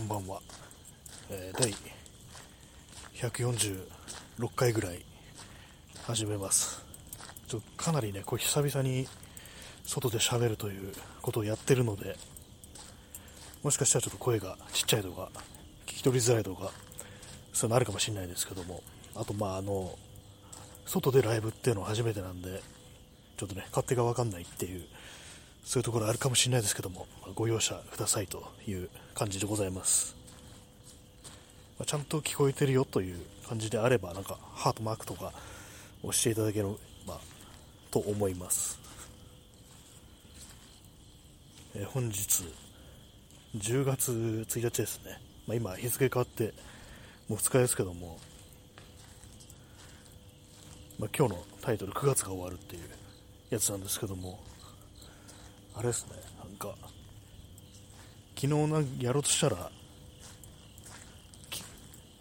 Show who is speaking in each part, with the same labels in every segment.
Speaker 1: こんばんは、えー、第146回ぐらい始めます。ちょかなりねこう久々に外で喋るということをやってるのでもしかしたらちょっと声がちっちゃいとか聞き取りづらいとかそういうのあるかもしれないですけどもあとまああの外でライブっていうのは初めてなんでちょっとね勝手が分かんないっていうそういうところあるかもしれないですけども、ご容赦くださいという感じでございます、まあ、ちゃんと聞こえてるよという感じであればなんかハートマークとか押していただければ、と思います、えー、本日10月1日ですね、まあ、今日付変わってもう2日ですけども、まあ、今日のタイトル9月が終わるっていうやつなんですけどもあれですねなんか昨日なやろうとしたら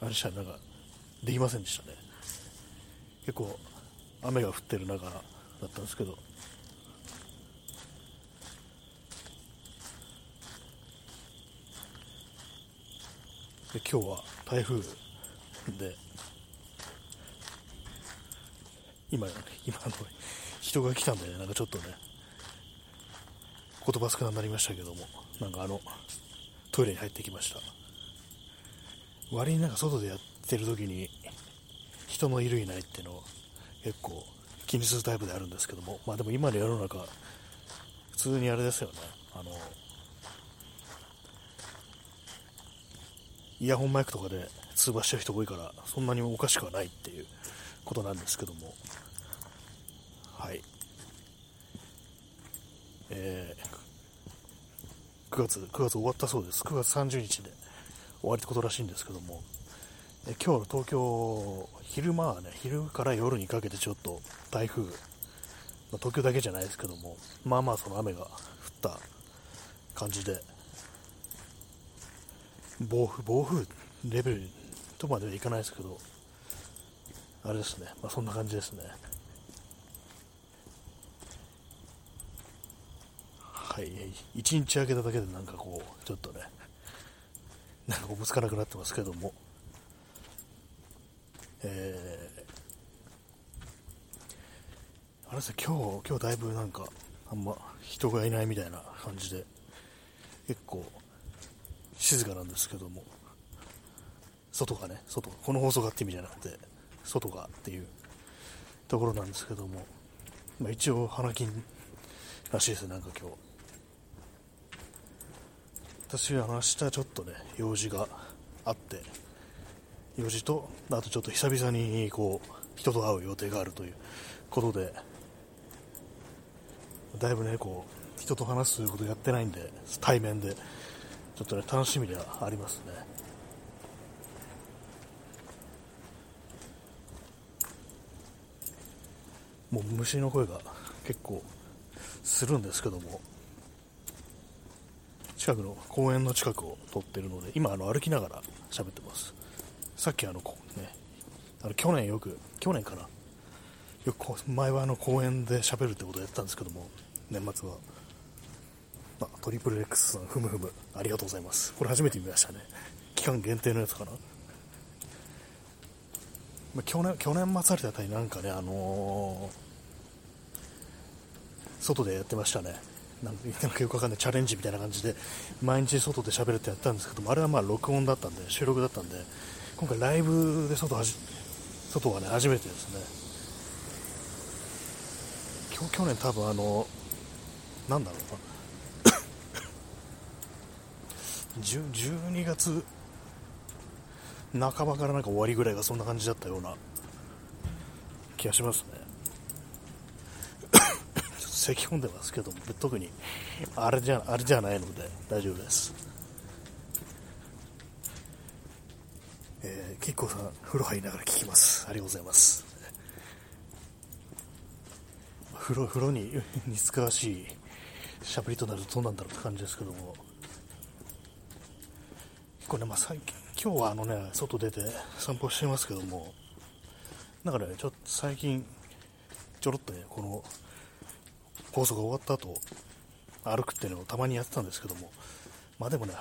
Speaker 1: あれしたなんかできませんでしたね。結構雨が降ってる中だったんですけど。で今日は台風で今今の人が来たんで、なんかちょっとね言葉少なくなりましたけどもなんかあのトイレに入ってきました。割になんか外でやってる時に人のいるいないっていうのを結構気にするタイプであるんですけどもまあでも今の世の中普通にあれですよね。あのイヤホンマイクとかで通話してる人多いからそんなにおかしくはないっていうことなんですけども。はい。えー、9月9月終わったそうです。9月30日で終わりってことらしいんですけども、え今日の東京昼間はね昼から夜にかけてちょっと台風、まあ、東京だけじゃないですけどもまあまあその雨が降った感じで暴風暴風レベルとまではいかないですけどあれですね、まあ、そんな感じですね。はい、1日空けただけでなんかこう、ちょっとね、なんかおぶつかなくなってますけども、えー、あれですね、今日、今日だいぶなんか、あんま人がいないみたいな感じで、結構静かなんですけども、外がね、外、この放送がって意味じゃなくて、外がっていうところなんですけども、まあ、一応花金らしいですね、なんか今日。私は明日ちょっとね用事があって用事とあとちょっと久々にこう人と会う予定があるということでだいぶねこう人と話すことやってないんで対面でちょっとね楽しみではありますね。もう虫の声が結構するんですけども。近くの公園の近くを撮ってるので今あの歩きながら喋ってます。さっきあのねあの去年よく去年かな。よく前はあの公園で喋るってことをやってたんですけども年末は、まあ、トリプル X さんふむふむありがとうございます。これ初めて見ましたね。期間限定のやつかな、まあ、去年去年末あたりなんかねあのー、外でやってましたね。なんかよくわかんないチャレンジみたいな感じで毎日外で喋るってやったんですけどもあれはまあ録音だったんで収録だったんで今回ライブで外はじ外はね初めてですね。今日去年多分あのなんだろうな。12月半ばからなんか終わりぐらいがそんな感じだったような気がしますね。咳込んでますけども特にあれじゃあれじゃないので大丈夫です、えー、キッコさん風呂入りながら聞きます。ありがとうございます。風呂風呂に似つかわしいしゃべりとなるとどうなんだろうって感じですけども。結構ね、まあ、最近今日はあのね外出て散歩してますけども。なんかねちょっと最近ちょろっとねこの放送が終わった後歩くっていうのをたまにやってたんですけどもまあでもね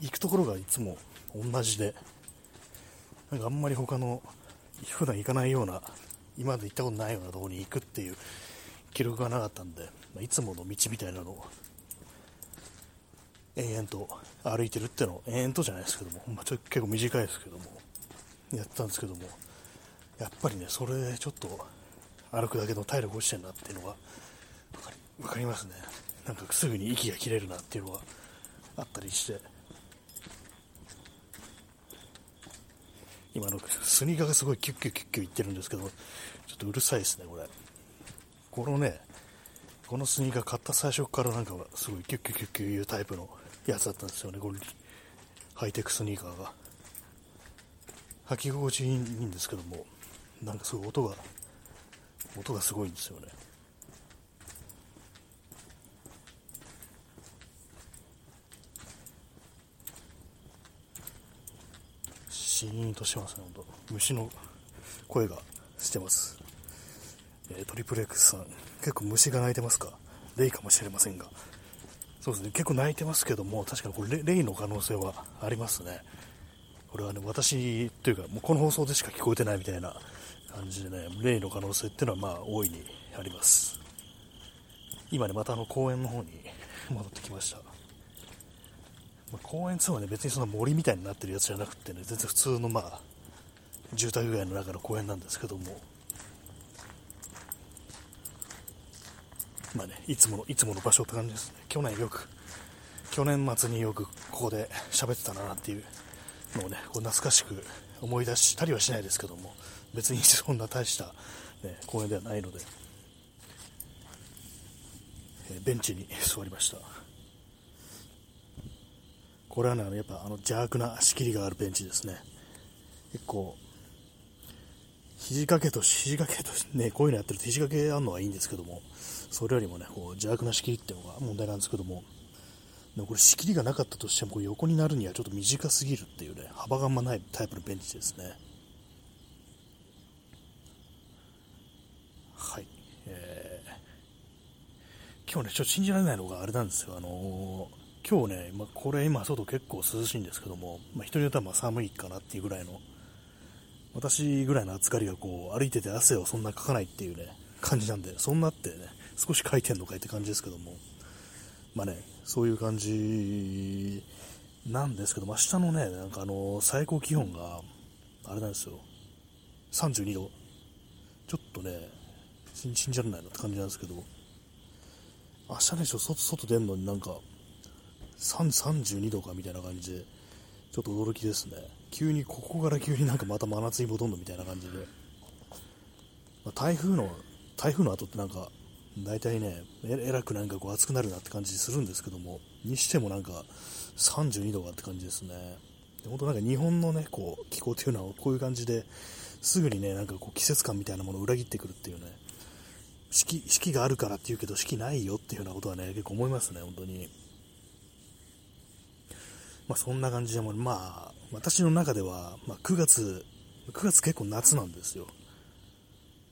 Speaker 1: 行くところがいつも同じで、なんかあんまり他の、普段行かないような、今まで行ったことないようなところに行くっていう記録がなかったんで、まあ、いつもの道みたいなのを、延々と歩いてるってのを、延々とじゃないですけども、まあ、ちょ結構短いですけども、やってたんですけども、やっぱりね、それちょっと歩くだけの体力落ちてるなっていうのが分かりますね。なんかすぐに息が切れるなっていうのがあったりして、今のスニーカーがすごいキュッキュッキュッキュッいってるんですけど、ちょっとうるさいですね、これ。このね、このスニーカー買った最初からなんかすごいキュッキュッキュッキュいうタイプのやつだったんですよね、これ。ハイテクスニーカーが。履き心地いいんですけども、なんかすごい音が、音がすごいんですよね。シーンとしてますね、本当虫の声がしてます。えー、トリプル X さん、結構虫が鳴いてますか？レイかもしれませんが。そうですね、結構鳴いてますけども、確かにこれレイの可能性はありますね。これはね、私というか、もうこの放送でしか聞こえてないみたいな感じでね、レイの可能性っていうのはまあ大いにあります。今ね、またあの公園の方に戻ってきました。まあ、公園つはね、別にそんな森みたいになってるやつじゃなくてね、全然普通のまあ、住宅街の中の公園なんですけども、まあね、いつもの、いつもの場所って感じですね。去年よく、去年末によくここで喋ってたなっていうのをね、こう懐かしく思い出したりはしないですけども、別にそんな大した、ね、公園ではないので、えベンチに座りました。これはね、やっぱあの邪悪な仕切りがあるベンチですね。結構、肘掛けと、肘掛けと、ね、こういうのやってると肘掛けあるのはいいんですけども、それよりもね、こう邪悪な仕切りっていうのが問題なんですけども、でもこれ仕切りがなかったとしても、これ横になるにはちょっと短すぎるっていうね、幅があんまないタイプのベンチですね。はい。えー、今日ね、ちょっと信じられないのがあれなんですよ。あのー今日ね、まあ、これ今外結構涼しいんですけども、まあ、人によってはま寒いかなっていうぐらいの、私ぐらいの暑がりがこう歩いてて汗をそんなかかないっていうね、感じなんで、そんなってね、少し書いてんのかいって感じですけども、まあね、そういう感じなんですけど、明日のね、なんかあの、最高気温が、あれなんですよ、32度。ちょっとね、信じられないなって感じなんですけど、明日ね、ちょっと外出んのになんか、32度かみたいな感じで、ちょっと驚きですね。急に、ここから急になんかまた真夏に戻るのみたいな感じで。まあ、台風の、台風の後ってなんか、大体ね、えらくなんかこう暑くなるなって感じするんですけども、にしてもなんか32度がって感じですね。本当なんか日本のね、こう気候っていうのはこういう感じですぐにね、なんかこう季節感みたいなものを裏切ってくるっていうね、四季四季があるからって言うけど四季ないよっていうようなことはね、結構思いますね、本当に。まあ、そんな感じでも、まあ、私の中では、まあ、9月、9月結構夏なんですよ。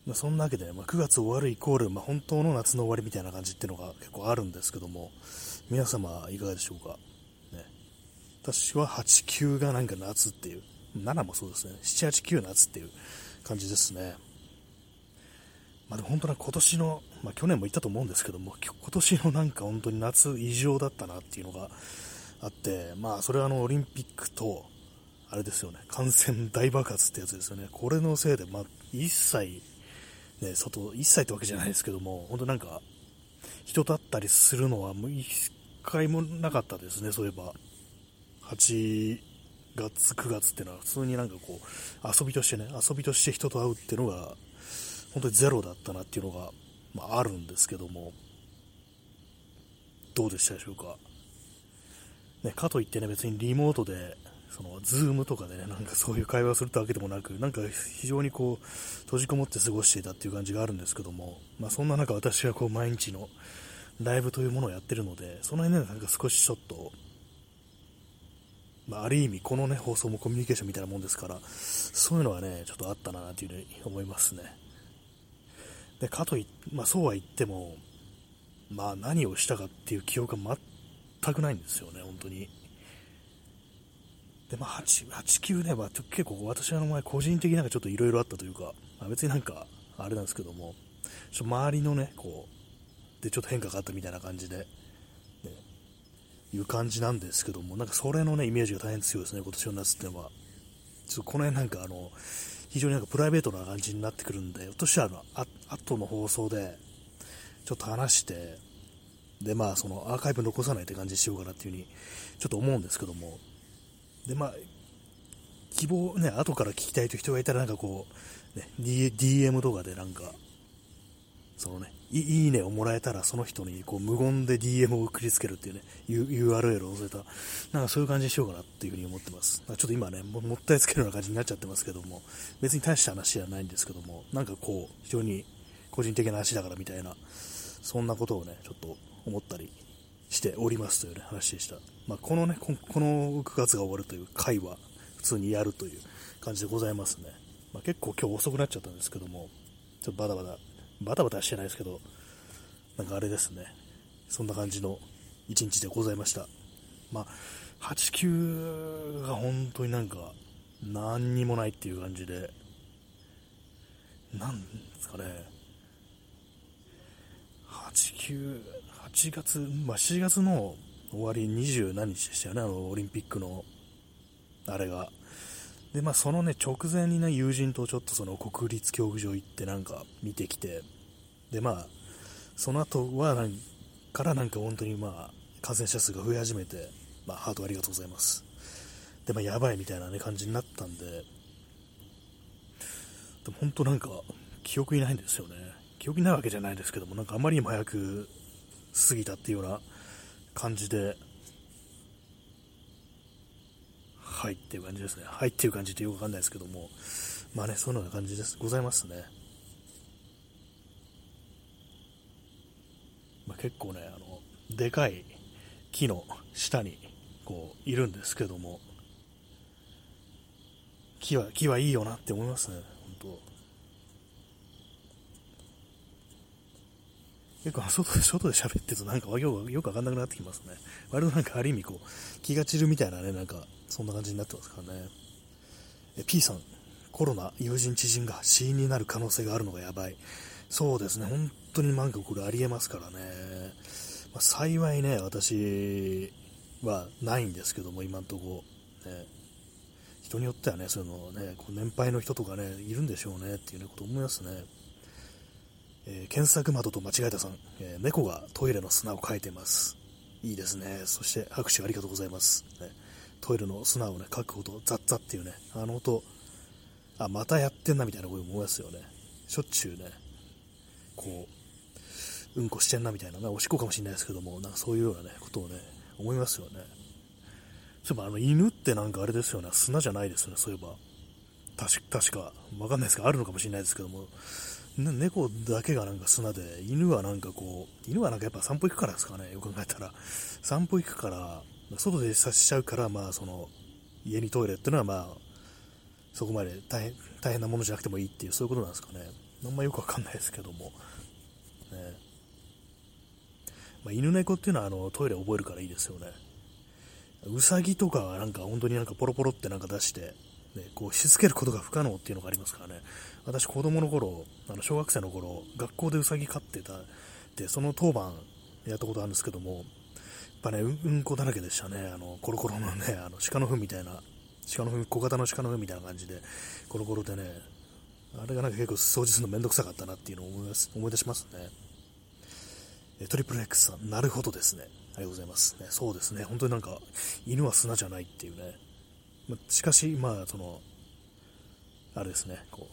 Speaker 1: まあ、そんなわけで、まあ、9月終わるイコール、まあ、本当の夏の終わりみたいな感じっていうのが結構あるんですけども、皆様いかがでしょうか？ね、私は8、9がなんか夏っていう、7もそうですね、7、8、9夏っていう感じですね。まあ、でも本当は今年の、まあ、去年も言ったと思うんですけども、今年のなんか本当に夏異常だったなっていうのがあって、まあ、それはあのオリンピックと、あれですよね、感染大爆発ってやつですよね、これのせいで、まあ、一切、ね、外、一切ってわけじゃないですけども、本当なんか、人と会ったりするのはもう一回もなかったですね、そういえば。8月、9月っていうのは普通になんかこう、遊びとしてね、遊びとして人と会うっていうのが、本当にゼロだったなっていうのが、まあ、あるんですけども、どうでしたでしょうか？ね、かといってね、別にリモートで、その、ズームとかでね、なんかそういう会話をするってわけでもなく、なんか非常にこう、閉じこもって過ごしていたっていう感じがあるんですけども、まあそんな中私はこう、毎日のライブというものをやってるので、その辺ね、なんか少しちょっと、まあ、ある意味このね、放送もコミュニケーションみたいなもんですから、そういうのはね、ちょっとあったなというふうに思いますね。で、かといまあそうは言っても、まあ何をしたかっていう記憶が全くないんですよね、本当に。で、まあ、8、8、9ね、まあ、結構私の前、個人的になんかちょっといろいろあったというか、まあ、別になんか、あれなんですけども、ちょ周りのね、こう、で、ちょっと変化があったみたいな感じで、ね、いう感じなんですけども、なんかそれのね、イメージが大変強いですね、今年の夏っていうのは。ちょっとこの辺なんかあの、非常になんかプライベートな感じになってくるんで、ひょっとしたらあ後の放送で、ちょっと話して、で、まあ、そのアーカイブ残さないって感じにしようかなっていうふうに、ちょっと思うんですけども、で、まあ、希望ね、後から聞きたいという人がいたら、なんかこう、ね、DM とかでなんか、そのね、いいねをもらえたら、その人にこう無言で DM を送りつけるっていうね、URL を載せた、なんかそういう感じにしようかなっていうふうに思ってます。ちょっと今ねも、もったいつけるような感じになっちゃってますけども、別に大した話じゃないんですけども、なんかこう、非常に個人的な話だからみたいな、そんなことをね、ちょっと思ったりしておりますというね、話でした。まあ、このねこ、この9月が終わるという回は、普通にやるという感じでございますね。まあ、結構今日遅くなっちゃったんですけども、ちょっとバタバタ、バタバタしてないですけど、なんかあれですね、そんな感じの一日でございました。まあ、8、9が本当になんか、何にもないっていう感じで、なんですかね、8、9、8月、まあ、7月の終わり20何日でしたよね、あのオリンピックの、あれが。で、まあ、そのね、直前にね、友人とちょっとその国立競技場行ってなんか見てきて、で、まあ、その後はなんからなんか本当にまあ、感染者数が増え始めて、まあ、ハートありがとうございます。で、まあ、やばいみたいな、ね、感じになったんで、でも本当なんか、記憶にないんですよね。記憶にないわけじゃないですけども、なんかあまりにも早く過ぎたっていうような感じで、はいっていう感じですね。はいっていう感じってよくわかんないですけども、まあね、そのような感じです。ございますね。まあ、結構ね、あの、でかい木の下にこういるんですけども木は木はいいよなって思いますね本当結構外で外で喋ってるとなんかよくよくわかんなくなってきますね。割となんかある意味こう気が散るみたいなねなんかそんな感じになってますからね。え P さんコロナ友人知人が死因になる可能性があるのがやばい。そうですね。本当になんかこれありえますからね。まあ、幸いね、私はないんですけども、今んとこ、ね、人によってはね、そういうのね、こう年配の人とかね、いるんでしょうねっていう、ね、こと思いますね。えー、検索窓と間違えたさん、えー、猫がトイレの砂をかいてます。いいですね。そして拍手ありがとうございます。ね、トイレの砂をね、かく音、ザッザッっていうね、あの音、あ、またやってんなみたいな声思いますよね。しょっちゅうね、こう、うんこしてんなみたいな、ね、おしっこかもしれないですけども、なんかそういうようなね、ことをね、思いますよね。そういえば、あの、犬ってなんかあれですよね、砂じゃないですよね、そういえば。確か、わかんないですけど、あるのかもしれないですけども、猫だけがなんか砂で、犬はなんかこう、犬はなんかやっぱ散歩行くからですかね、よく考えたら。散歩行くから、外で刺しちゃうから、まあ、その、家にトイレっていうのはまあ、そこまで大変大変なものじゃなくてもいいっていう、そういうことなんですかね。あんまよくわかんないですけども。ね。まあ、犬猫っていうのはあのトイレ覚えるからいいですよね。うさぎとかはなんか本当になんかポロポロってなんか出して、ね、こうしつけることが不可能っていうのがありますからね。私子供の頃、あの小学生の頃、学校でうさぎ飼ってた、で、その当番やったことあるんですけども、やっぱね、うん、うんこだらけでしたね。あの、コロコロのね、あの鹿の糞みたいな、鹿の糞、小型の鹿の糞みたいな感じで、コロコロでね、あれがなんか結構掃除するのめんどくさかったなっていうのを思います思い出しますねえ。トリプル X さん、なるほどですね。ありがとうございます。ね、そうですね。本当になんか、犬は砂じゃないっていうね。ましかし、まあ、その、あれですね、こ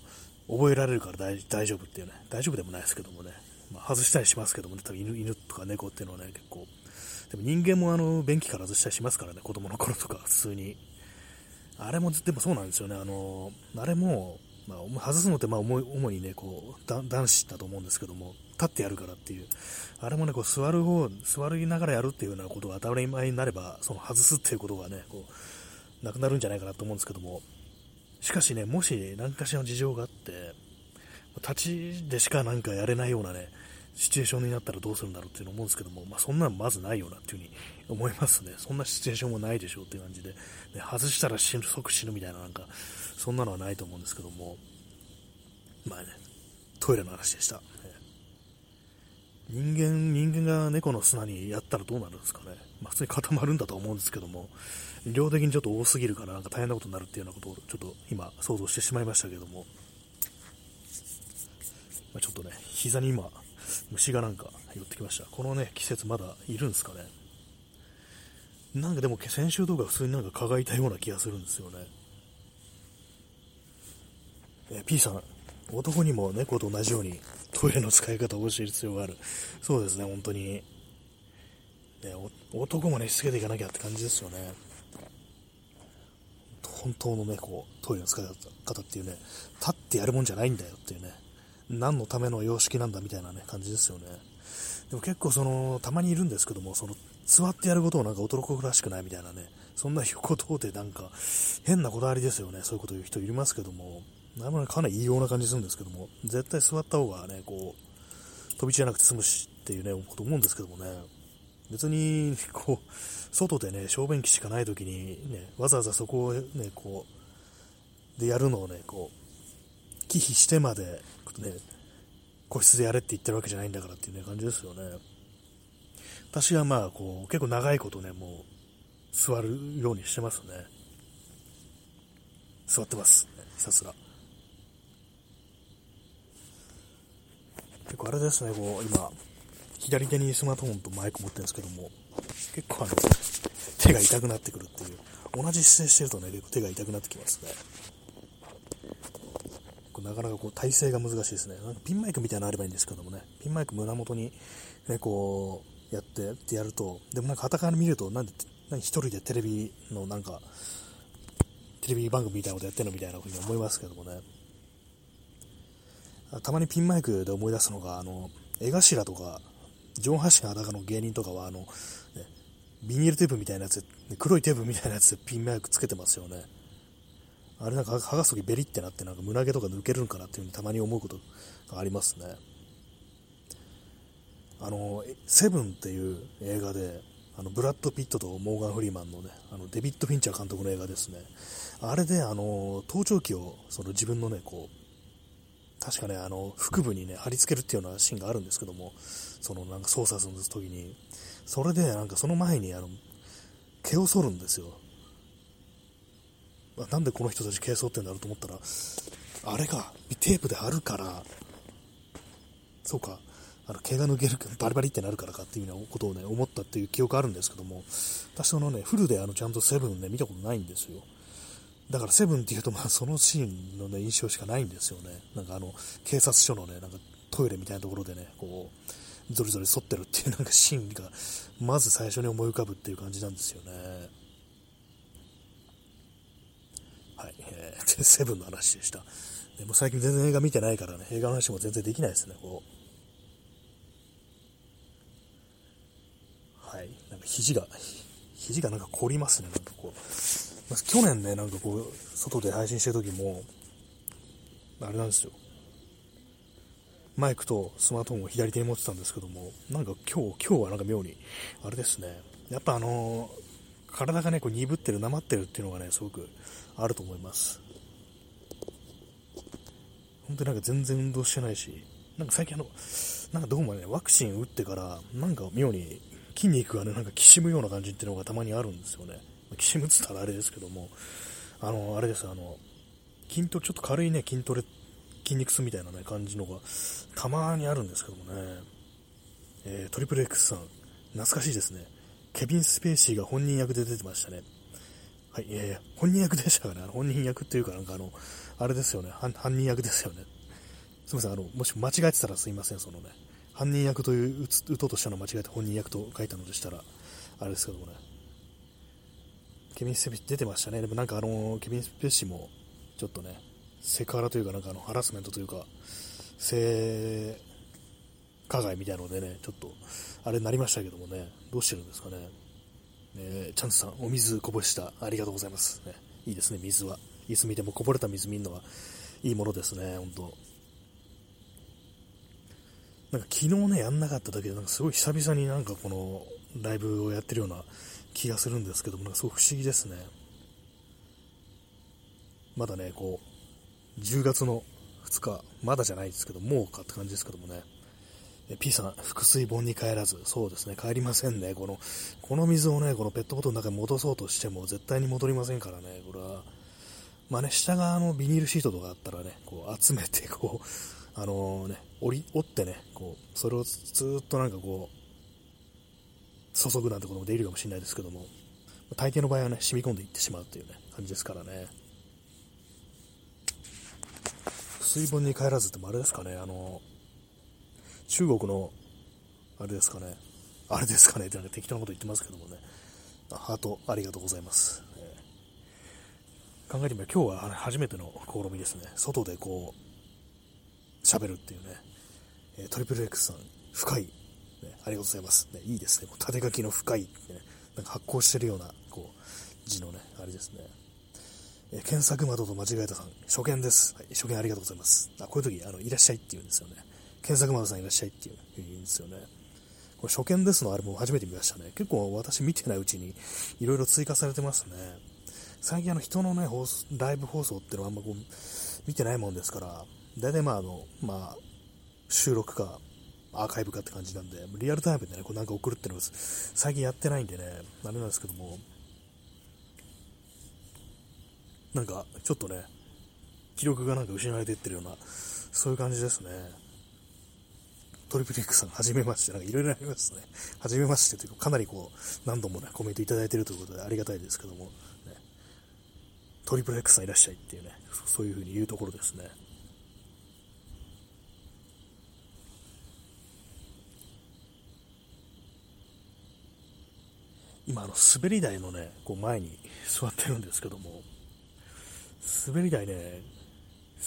Speaker 1: う、覚えられるから大大丈夫っていうね、大丈夫でもないですけどもね、まあ、外したりしますけどもね、多分犬犬とか猫っていうのはね、結構、でも人間もあの、便器から外したりしますからね、子供の頃とか、普通に。あれも、でもそうなんですよね、あの、あれも、まあ、外すのって、まあ、主にね、こう、男子だと思うんですけども、立ってやるからっていう、あれもね、こう座る方、座りながらやるっていうようなことが当たり前になれば、その外すっていうことがね、こう、なくなるんじゃないかなと思うんですけども、しかしね、もし何かしらの事情があって、立ちでしかなんかやれないようなね、シチュエーションになったらどうするんだろうっていうの思うんですけども、まあ、そんなのまずないよなっていうふうに思いますね。そんなシチュエーションもないでしょうっていう感じで、ね、外したら死ぬ、即死ぬみたいななんか、そんなのはないと思うんですけども、まあね、トイレの話でした。人間、人間が猫の砂にやったらどうなるんですかね。まあ、普通に固まるんだと思うんですけども、量的にちょっと多すぎるからなんか大変なことになるっていうようなことをちょっと今想像してしまいましたけども、まあ、ちょっとね、膝に今、虫がなんか寄ってきました。このね、季節まだいるんですかね。なんかでも先週とか普通になんか蚊がいたような気がするんですよね。え P さん、男にも猫と同じようにトイレの使い方を教える必要がある。そうですね、本当に。ね、男もね、しつけていかなきゃって感じですよね。本当のね、こう、トイレの使い方っていうね、立ってやるもんじゃないんだよっていうね、何のための様式なんだみたいなね、感じですよね。でも結構その、たまにいるんですけども、その、座ってやることをなんか男らしくないみたいなね、そんなことでなんか、変なこだわりですよね、そういうこと言う人いますけども、なかなり異様な感じするんですけども、絶対座った方がね、こう、飛び地じゃなくて済むしっていうね、こと思うんですけどもね、別に、こう、外でね、小便器しかない時にね、わざわざそこをね、こう、でやるのをね、こう、忌避してまで、ね、個室でやれって言ってるわけじゃないんだからっていうね、感じですよね。私はまあ、こう、結構長いことね、もう、座るようにしてますね。座ってます。ねひたすら。結構あれですね、こう、今、左手にスマートフォンとマイク持ってるんですけども、結構あの、手が痛くなってくるっていう、同じ姿勢してるとね、結構手が痛くなってきますね。なかなかこう体勢が難しいですね。なんかピンマイクみたいなのあればいいんですけどもね、ピンマイク胸元にね、こう、やってってやると、でもなんか傍から見ると、なんで、何一人でテレビのなんか、テレビ番組みたいなことやってるのみたいなふうに思いますけどもね。たまにピンマイクで思い出すのが、あの、江頭とか、上半身裸の芸人とかは、あの、ね、ビニールテープみたいなやつ、黒いテープみたいなやつでピンマイクつけてますよね。あれなんか剥がすときベリってなってなんか胸毛とか抜けるんかなっていうふうにたまに思うことがありますね。あの、セブンっていう映画で、あのブラッド・ピットとモーガン・フリーマンのね、あのデビッド・フィンチャー監督の映画ですね。あれで、あの、盗聴器をその自分のね、こう、確かね、あの、腹部にね、貼り付けるっていうようなシーンがあるんですけども、そのなんか操作する時に、それでなんかその前にあの、毛を剃るんですよ。なんでこの人たち毛剃ってんだろうと思ったら、あれがテープで貼るから、そうか、あの毛が抜ける、バリバリってなるからかっていうようなことをね、思ったっていう記憶あるんですけども、私そのね、フルであのちゃんとセブンね、見たことないんですよ。だからセブンっていうと、まあそのシーンのね、印象しかないんですよね。なんかあの、警察署のね、なんかトイレみたいなところでね、こう、ゾリゾリ反ってるっていうなんかシーンが、まず最初に思い浮かぶっていう感じなんですよね。はい、えー、セブンの話でした。でも最近全然映画見てないからね、映画の話も全然できないですね、こう。はい、なんか肘が、肘がなんか凝りますね、なんかこう。去年ね、なんかこう、外で配信してる時も、あれなんですよ。マイクとスマートフォンを左手に持ってたんですけども、なんか今日、今日はなんか妙に、あれですね、やっぱあのー、体がね、こう鈍ってる、なまってるっていうのがね、すごくあると思います。本当になんか全然運動してないし、なんか最近あの、なんかどうもね、ワクチン打ってから、なんか妙に筋肉がね、なんかきしむような感じっていうのがたまにあるんですよね。きしむっつったらあれですけども、あの、あれです、あの、筋トレ、ちょっと軽いね、筋トレ、筋肉痛みたいなね、感じのが、たまにあるんですけどもね、えー、トリプル X さん、懐かしいですね。ケビン・スペーシーが本人役で出てましたね。はい、えー、本人役でしたかね。本人役っていうか、なんかあの、あれですよね、犯人役ですよね。すみません、あの、もし間違えてたらすいません、そのね、犯人役という、打とうとしたの間違えて本人役と書いたのでしたら、あれですけどもね、ケビン・スペーシ出てましたね。でもなんかあの、ケビン・スペーシーも、ちょっとね、セクハラというか、なんかあの、ハラスメントというか、性加害みたいなのでね、ちょっと、あれになりましたけどもね、どうしてるんですかね。ねチャンスさん、お水こぼした。ありがとうございます。ね、いいですね、水は。いつ見てもこぼれた水見るのはいいものですね、本当なんか昨日ね、やんなかっただけで、なんかすごい久々になんかこのライブをやってるような気がするんですけども、なんかすごく不思議ですね。まだね、こう、10月の2日、まだじゃないですけど、もうかって感じですけどもね。P さん、腹水盆に帰らず、そうですね、帰りませんね。この、この水をね、このペットボトルの中に戻そうとしても絶対に戻りませんからね、これは。まあね、下側のビニールシートとかあったらね、こう集めて、こう、あのー、ね、折り、折ってね、こう、それをずっとなんかこう、注ぐなんてこともできるかもしれないですけども、大抵の場合はね、染み込んでいってしまうっていうね、感じですからね。水盆に帰らずってもあれですかね、あの中国の、あれですかね、あれですかねってなんか適当なこと言ってますけどもね、ハートありがとうございます。えー、考えてみれば今日は初めての試みですね。外でこう、喋るっていうね、えー、トリプル X さん、深い、ね、ありがとうございます。ね、いいですね。縦書きの深いね、なんか発光してるような、こう、字のね、あれですね。え、検索窓と間違えたさん、初見です。はい、初見ありがとうございます。あ、こういう時、あの、いらっしゃいって言うんですよね。検索窓さんいらっしゃいっていう言うんですよね。これ初見ですのあれも初めて見ましたね。結構私見てないうちにいろいろ追加されてますね。最近あの人のね、放送ライブ放送っていうのはあんまこう見てないもんですから、大体まああの、まあ、収録かアーカイブかって感じなんで、リアルタイムでね、こうなんか送るってのは最近やってないんでね、あれなんですけども、なんかちょっとね、記録がなんか失われていってるような、そういう感じですね。トリプル X さん、はじめまして、なんかいろいろありますね。はじめましてというか、かなりこう、何度もね、コメントいただいてるということでありがたいですけども、ね、トリプル X さんいらっしゃいっていうね、そういうふうに言うところですね。今、あの、滑り台のね、こう前に座ってるんですけども、滑り台ね、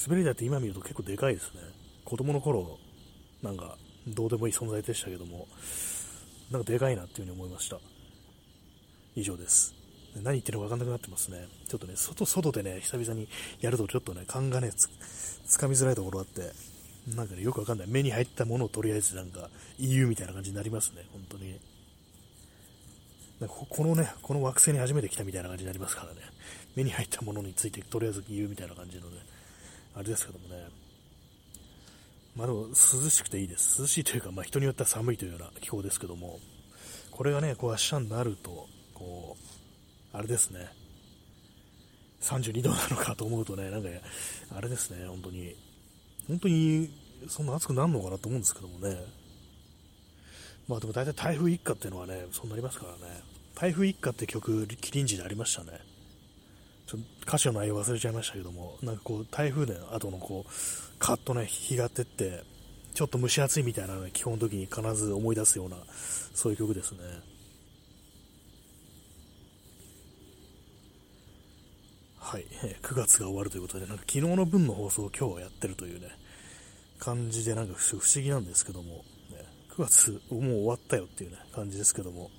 Speaker 1: 滑り台って今見ると結構でかいですね。子供の頃、なんか、どうでもいい存在でしたけども、なんかでかいなっていう風に思いました。以上です。何言ってるか分かんなくなってますね。ちょっとね、外、外でね、久々にやるとちょっとね、勘がね、つ、かみづらいところあって、なんかね、よくわかんない。目に入ったものをとりあえずなんか言うみたいな感じになりますね、本当に。このね、この惑星に初めて来たみたいな感じになりますからね。目に入ったものについてとりあえず言うみたいな感じのね、あれですけどもね。まあでも涼しくていいです。涼しいというか、まあ人によっては寒いというような気候ですけども、これがね、こう明日になると、こう、あれですね、32度なのかと思うとね、なんか、あれですね、本当に、本当にそんな暑くなるのかなと思うんですけどもね、まあでも大体台風一過っていうのはね、そうなりますからね、台風一過って曲、キリンジでありましたね。ちょ歌詞の内容忘れちゃいましたけども、なんかこう、台風の後のこう、カッとね、日が照って、ちょっと蒸し暑いみたいなね、基本の時に必ず思い出すような、そういう曲ですね。はい、9月が終わるということで、なんか昨日の分の放送を今日はやってるというね、感じでなんか不思議なんですけども、ね、9月もう終わったよっていうね、感じですけども、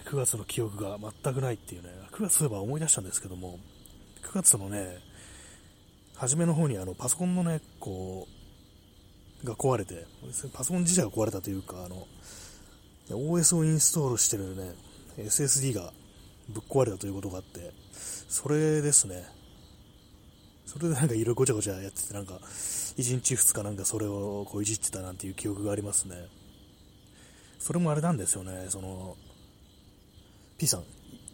Speaker 1: 9月の記憶が全くないっていうね、9月そういえば思い出したんですけども、9月のね、初めの方にあのパソコンのね、こう、が壊れて、パソコン自体が壊れたというか、あの、OS をインストールしてるね、SSD がぶっ壊れたということがあって、それですね。それでなんかいろいろごちゃごちゃやってて、なんか、1日2日なんかそれをこういじってたなんていう記憶がありますね。それもあれなんですよね、その、P さん、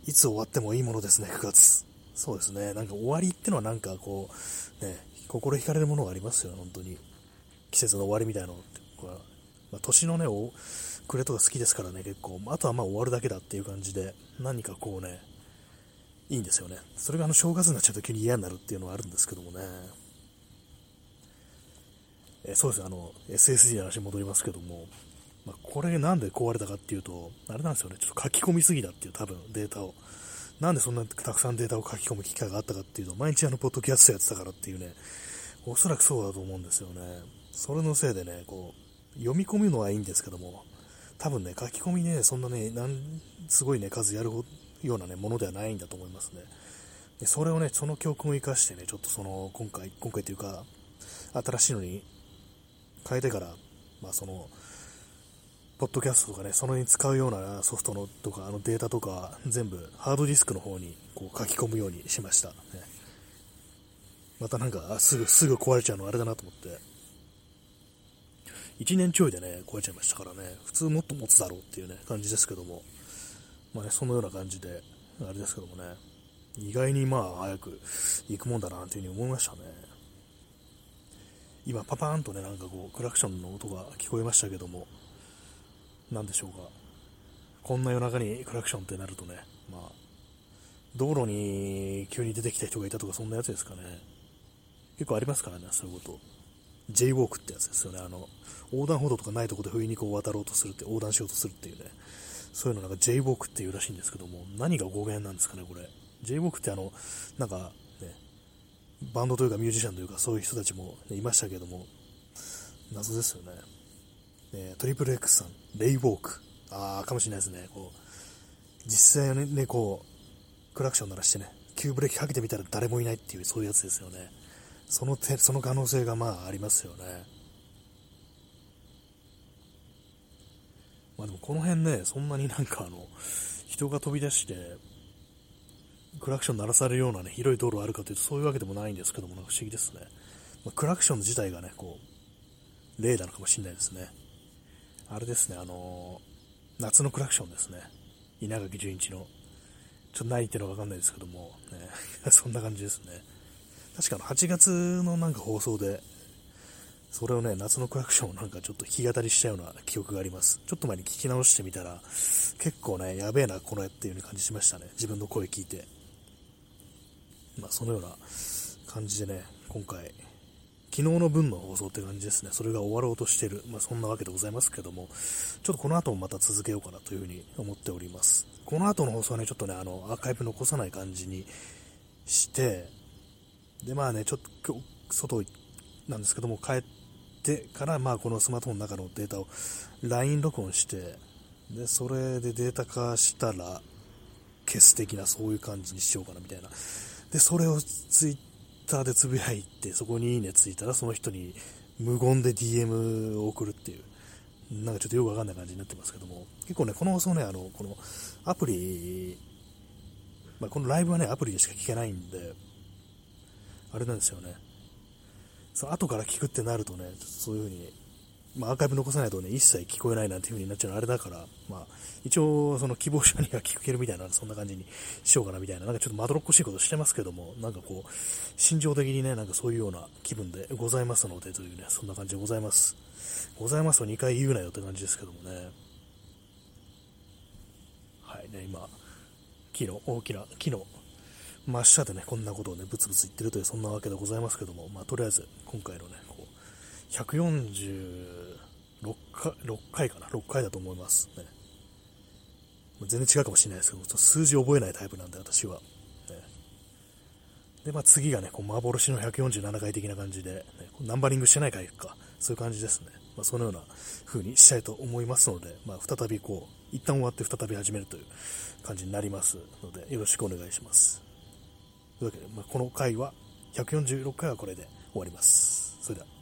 Speaker 1: いつ終わってもいいものですね、9月。そうですね、なんか終わりってのはなんかこう、ね、心惹かれるものがありますよ、本当に。季節の終わりみたいなのって。まあ、年のね、暮れとか好きですからね、結構。あとはまあ終わるだけだっていう感じで、何かこうね、いいんですよね。それがあの正月になっちゃうと急に嫌になるっていうのはあるんですけどもね。えそうですね、あの、SSD の話に戻りますけども、まあ、これなんで壊れたかっていうと、あれなんですよね、ちょっと書き込みすぎだっていう多分データを。なんでそんなたくさんデータを書き込む機会があったかっていうと、毎日あの、ポッドキャストやってたからっていうね、おそらくそうだと思うんですよね。それのせいでね、こう、読み込むのはいいんですけども、多分ね、書き込みね、そんなね、なんすごいね、数やるようなね、ものではないんだと思いますね。でそれをね、その教訓を生かしてね、ちょっとその、今回、今回というか、新しいのに変えてから、まあ、その、ポッドキャストとかね、そのに使うようなソフトのとか、あのデータとか、全部ハードディスクの方にこう書き込むようにしました。ね、またなんか、すぐ、すぐ壊れちゃうのあれだなと思って、1年ちょいでね、壊れちゃいましたからね、普通もっと持つだろうっていうね、感じですけども、まあね、そのような感じで、あれですけどもね、意外にまあ早く行くもんだなっていうふうに思いましたね。今パパーンとね、なんかこう、クラクションの音が聞こえましたけども、何でしょうか。こんな夜中にクラクションってなるとね、まあ、道路に急に出てきた人がいたとかそんなやつですかね。結構ありますからね、そういうこと。J ウォークってやつですよね。あの、横断歩道とかないとこで不意にこう渡ろうとするって、横断しようとするっていうね。そういうのなんか J ウォークっていうらしいんですけども、何が語源なんですかね、これ。J ウォークってあの、なんかね、バンドというかミュージシャンというかそういう人たちも、ね、いましたけども、謎ですよね。えトリプル X さん、レイウォーク。ああ、かもしれないですね。こう、実際ね、ね、こう、クラクション鳴らしてね、急ブレーキかけてみたら誰もいないっていう、そういうやつですよね。その手、その可能性がまあありますよね。まあでもこの辺ね、そんなになんかあの、人が飛び出して、クラクション鳴らされるようなね、広い道路あるかというとそういうわけでもないんですけども、なんか不思議ですね。まあ、クラクション自体がね、こう、例なのかもしれないですね。あれですね、あのー、夏のクラクションですね。稲垣潤一の。ちょっと何言ってるのかわかんないですけども、ね、そんな感じですね。確かの8月のなんか放送で、それをね、夏のクラクションをなんかちょっと弾き語りしたような記憶があります。ちょっと前に聞き直してみたら、結構ね、やべえな、この絵っていう風に感じしましたね。自分の声聞いて。まあ、そのような感じでね、今回、昨日の分の放送って感じですね。それが終わろうとしてる。まあ、そんなわけでございますけども、ちょっとこの後もまた続けようかなというふうに思っております。この後の放送はね、ちょっとね、あの、アーカイブ残さない感じにして、で、まあね、ちょっと今日、外なんですけども、帰ってから、まあ、このスマートフォンの中のデータを LINE 録音して、で、それでデータ化したら、消す的なそういう感じにしようかなみたいな。で、それをツイッターでつぶやいて、そこにいいねついたら、その人に無言で DM を送るっていう、なんかちょっとよくわかんない感じになってますけども、結構ね、この放送ね、あの、このアプリ、まあ、このライブはね、アプリでしか聞けないんで、あれなんですよね。その後から聞くってなるとね、とそういう風に、まあ、アーカイブ残さないとね、一切聞こえないなんていう風になっちゃうのあれだから、まあ、一応、その希望者には聞けるみたいな、そんな感じにしようかなみたいな、なんかちょっとまどろっこしいことしてますけども、なんかこう、心情的にね、なんかそういうような気分でございますので、というね、そんな感じでございます。ございますと2回言うなよって感じですけどもね。はいね、今、木の、大きな木の真下でね、こんなことをね、ブツブツ言ってるという、そんなわけでございますけども、まあ、とりあえず、今回のね、146回、6回かな、6回だと思いますね。全然違うかもしれないですけど、数字覚えないタイプなんで、私は。ね、で、まあ、次がね、こう幻の147回的な感じで、ね、ナンバリングしてない回か、そういう感じですね。まあ、そのような風にしたいと思いますので、まあ、再びこう、一旦終わって再び始めるという感じになりますので、よろしくお願いします。というわけで、まあ、この回は、146回はこれで終わります。それでは